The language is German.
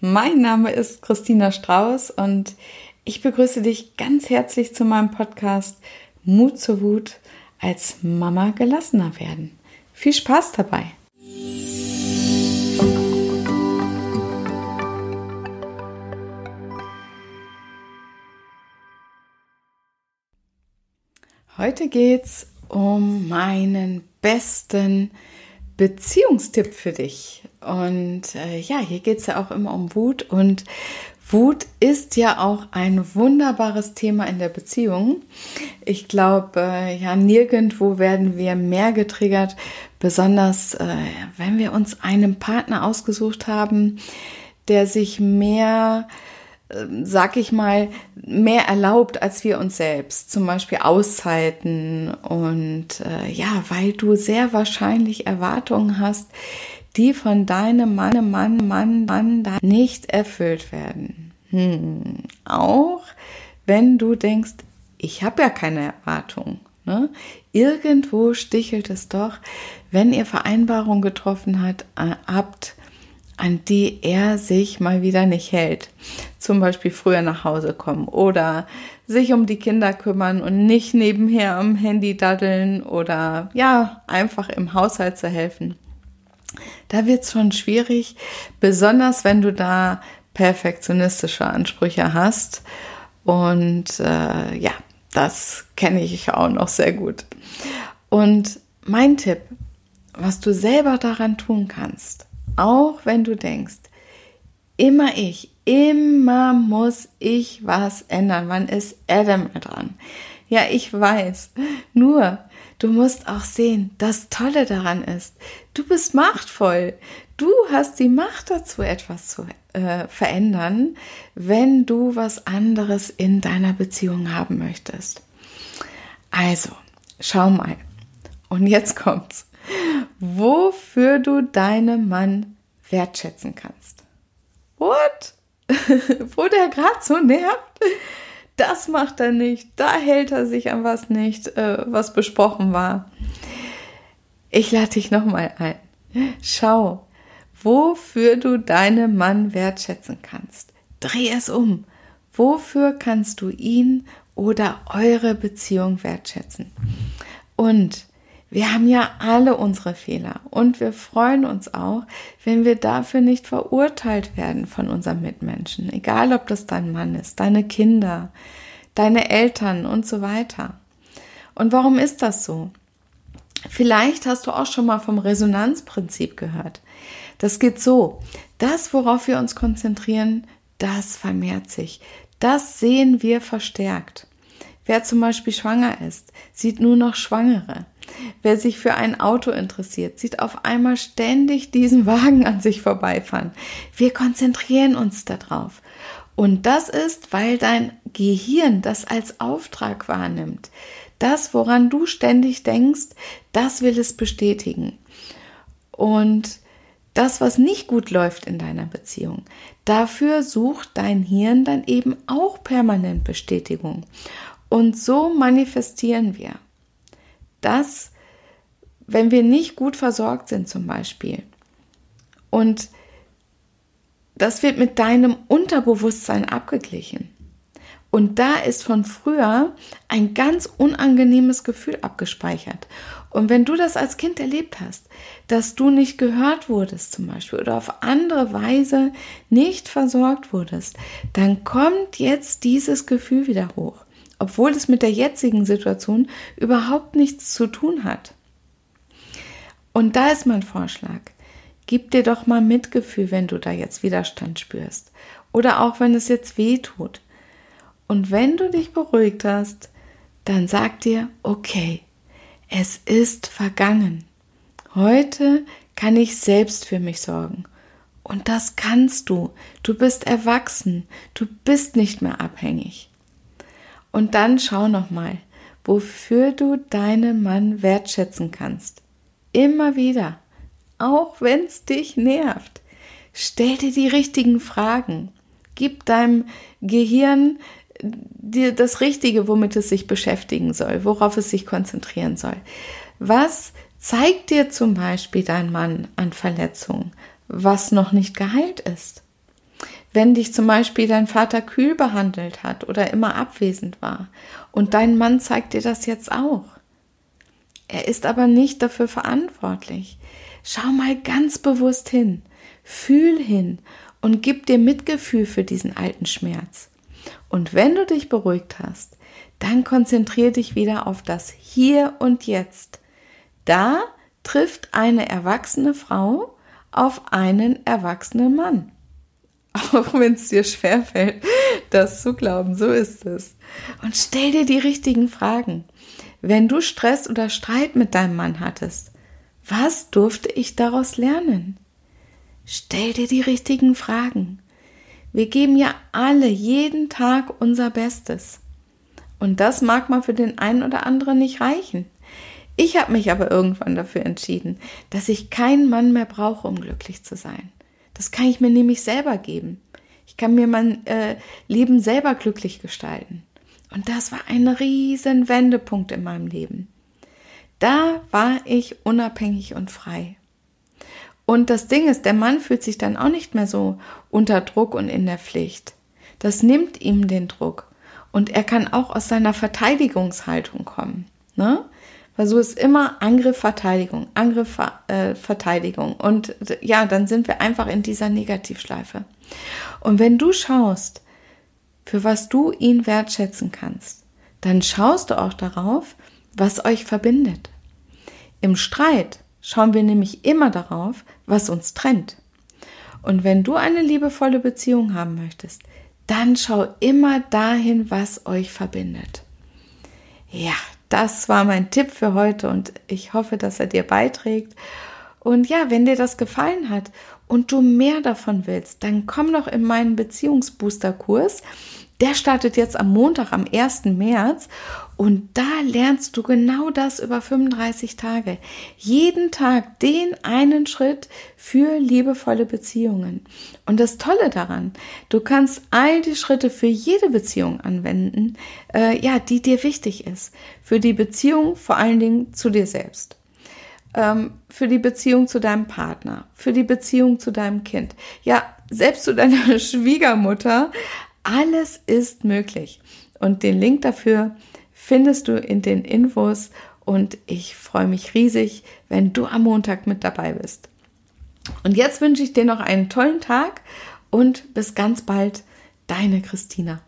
Mein Name ist Christina Strauß und ich begrüße dich ganz herzlich zu meinem Podcast Mut zur Wut als Mama gelassener werden. Viel Spaß dabei! Heute geht es um meinen besten Beziehungstipp für dich. Und äh, ja, hier geht es ja auch immer um Wut. Und Wut ist ja auch ein wunderbares Thema in der Beziehung. Ich glaube, äh, ja, nirgendwo werden wir mehr getriggert, besonders äh, wenn wir uns einen Partner ausgesucht haben, der sich mehr ähm, sag ich mal, mehr erlaubt als wir uns selbst. Zum Beispiel Auszeiten und äh, ja, weil du sehr wahrscheinlich Erwartungen hast, die von deinem Mann, Mann, Mann, Mann nicht erfüllt werden. Hm. Auch wenn du denkst, ich habe ja keine Erwartungen. Ne? Irgendwo stichelt es doch, wenn ihr Vereinbarungen getroffen hat, äh, habt, an die er sich mal wieder nicht hält. Zum Beispiel früher nach Hause kommen oder sich um die Kinder kümmern und nicht nebenher am Handy daddeln oder ja, einfach im Haushalt zu helfen. Da wird es schon schwierig, besonders wenn du da perfektionistische Ansprüche hast. Und äh, ja, das kenne ich auch noch sehr gut. Und mein Tipp, was du selber daran tun kannst, auch wenn du denkst, immer ich, immer muss ich was ändern. Wann ist Adam dran? Ja, ich weiß. Nur, du musst auch sehen, das Tolle daran ist, du bist machtvoll. Du hast die Macht dazu, etwas zu äh, verändern, wenn du was anderes in deiner Beziehung haben möchtest. Also, schau mal. Und jetzt kommt's wofür du deinen Mann wertschätzen kannst. What? Wo der gerade so nervt? Das macht er nicht. Da hält er sich an was nicht, äh, was besprochen war. Ich lade dich nochmal ein. Schau, wofür du deinen Mann wertschätzen kannst. Dreh es um. Wofür kannst du ihn oder eure Beziehung wertschätzen? Und wir haben ja alle unsere Fehler und wir freuen uns auch, wenn wir dafür nicht verurteilt werden von unseren Mitmenschen, egal ob das dein Mann ist, deine Kinder, deine Eltern und so weiter. Und warum ist das so? Vielleicht hast du auch schon mal vom Resonanzprinzip gehört. Das geht so, das, worauf wir uns konzentrieren, das vermehrt sich. Das sehen wir verstärkt. Wer zum Beispiel schwanger ist, sieht nur noch Schwangere. Wer sich für ein Auto interessiert, sieht auf einmal ständig diesen Wagen an sich vorbeifahren. Wir konzentrieren uns darauf. Und das ist, weil dein Gehirn das als Auftrag wahrnimmt. Das, woran du ständig denkst, das will es bestätigen. Und das, was nicht gut läuft in deiner Beziehung, dafür sucht dein Hirn dann eben auch permanent Bestätigung. Und so manifestieren wir dass, wenn wir nicht gut versorgt sind zum Beispiel, und das wird mit deinem Unterbewusstsein abgeglichen. Und da ist von früher ein ganz unangenehmes Gefühl abgespeichert. Und wenn du das als Kind erlebt hast, dass du nicht gehört wurdest zum Beispiel oder auf andere Weise nicht versorgt wurdest, dann kommt jetzt dieses Gefühl wieder hoch obwohl es mit der jetzigen Situation überhaupt nichts zu tun hat. Und da ist mein Vorschlag. Gib dir doch mal Mitgefühl, wenn du da jetzt Widerstand spürst. Oder auch wenn es jetzt weh tut. Und wenn du dich beruhigt hast, dann sag dir, okay, es ist vergangen. Heute kann ich selbst für mich sorgen. Und das kannst du. Du bist erwachsen. Du bist nicht mehr abhängig. Und dann schau nochmal, wofür du deinen Mann wertschätzen kannst. Immer wieder, auch wenn es dich nervt. Stell dir die richtigen Fragen. Gib deinem Gehirn dir das Richtige, womit es sich beschäftigen soll, worauf es sich konzentrieren soll. Was zeigt dir zum Beispiel dein Mann an Verletzungen, was noch nicht geheilt ist? Wenn dich zum Beispiel dein Vater kühl behandelt hat oder immer abwesend war und dein Mann zeigt dir das jetzt auch. Er ist aber nicht dafür verantwortlich. Schau mal ganz bewusst hin, fühl hin und gib dir Mitgefühl für diesen alten Schmerz. Und wenn du dich beruhigt hast, dann konzentriere dich wieder auf das Hier und Jetzt. Da trifft eine erwachsene Frau auf einen erwachsenen Mann. Auch wenn es dir schwerfällt, das zu glauben, so ist es. Und stell dir die richtigen Fragen. Wenn du Stress oder Streit mit deinem Mann hattest, was durfte ich daraus lernen? Stell dir die richtigen Fragen. Wir geben ja alle jeden Tag unser Bestes. Und das mag mal für den einen oder anderen nicht reichen. Ich habe mich aber irgendwann dafür entschieden, dass ich keinen Mann mehr brauche, um glücklich zu sein. Das kann ich mir nämlich selber geben. Ich kann mir mein äh, Leben selber glücklich gestalten. Und das war ein riesen Wendepunkt in meinem Leben. Da war ich unabhängig und frei. Und das Ding ist, der Mann fühlt sich dann auch nicht mehr so unter Druck und in der Pflicht. Das nimmt ihm den Druck. Und er kann auch aus seiner Verteidigungshaltung kommen. Ne? Weil so ist immer Angriff, Verteidigung, Angriff, äh, Verteidigung. Und ja, dann sind wir einfach in dieser Negativschleife. Und wenn du schaust, für was du ihn wertschätzen kannst, dann schaust du auch darauf, was euch verbindet. Im Streit schauen wir nämlich immer darauf, was uns trennt. Und wenn du eine liebevolle Beziehung haben möchtest, dann schau immer dahin, was euch verbindet. Ja, das war mein Tipp für heute und ich hoffe, dass er dir beiträgt. Und ja, wenn dir das gefallen hat und du mehr davon willst, dann komm doch in meinen Beziehungsbooster-Kurs. Der startet jetzt am Montag, am 1. März. Und da lernst du genau das über 35 Tage. Jeden Tag den einen Schritt für liebevolle Beziehungen. Und das Tolle daran, du kannst all die Schritte für jede Beziehung anwenden, äh, ja, die dir wichtig ist. Für die Beziehung vor allen Dingen zu dir selbst. Ähm, für die Beziehung zu deinem Partner, für die Beziehung zu deinem Kind. Ja, selbst zu deiner Schwiegermutter alles ist möglich. Und den Link dafür findest du in den Infos und ich freue mich riesig, wenn du am Montag mit dabei bist. Und jetzt wünsche ich dir noch einen tollen Tag und bis ganz bald, deine Christina.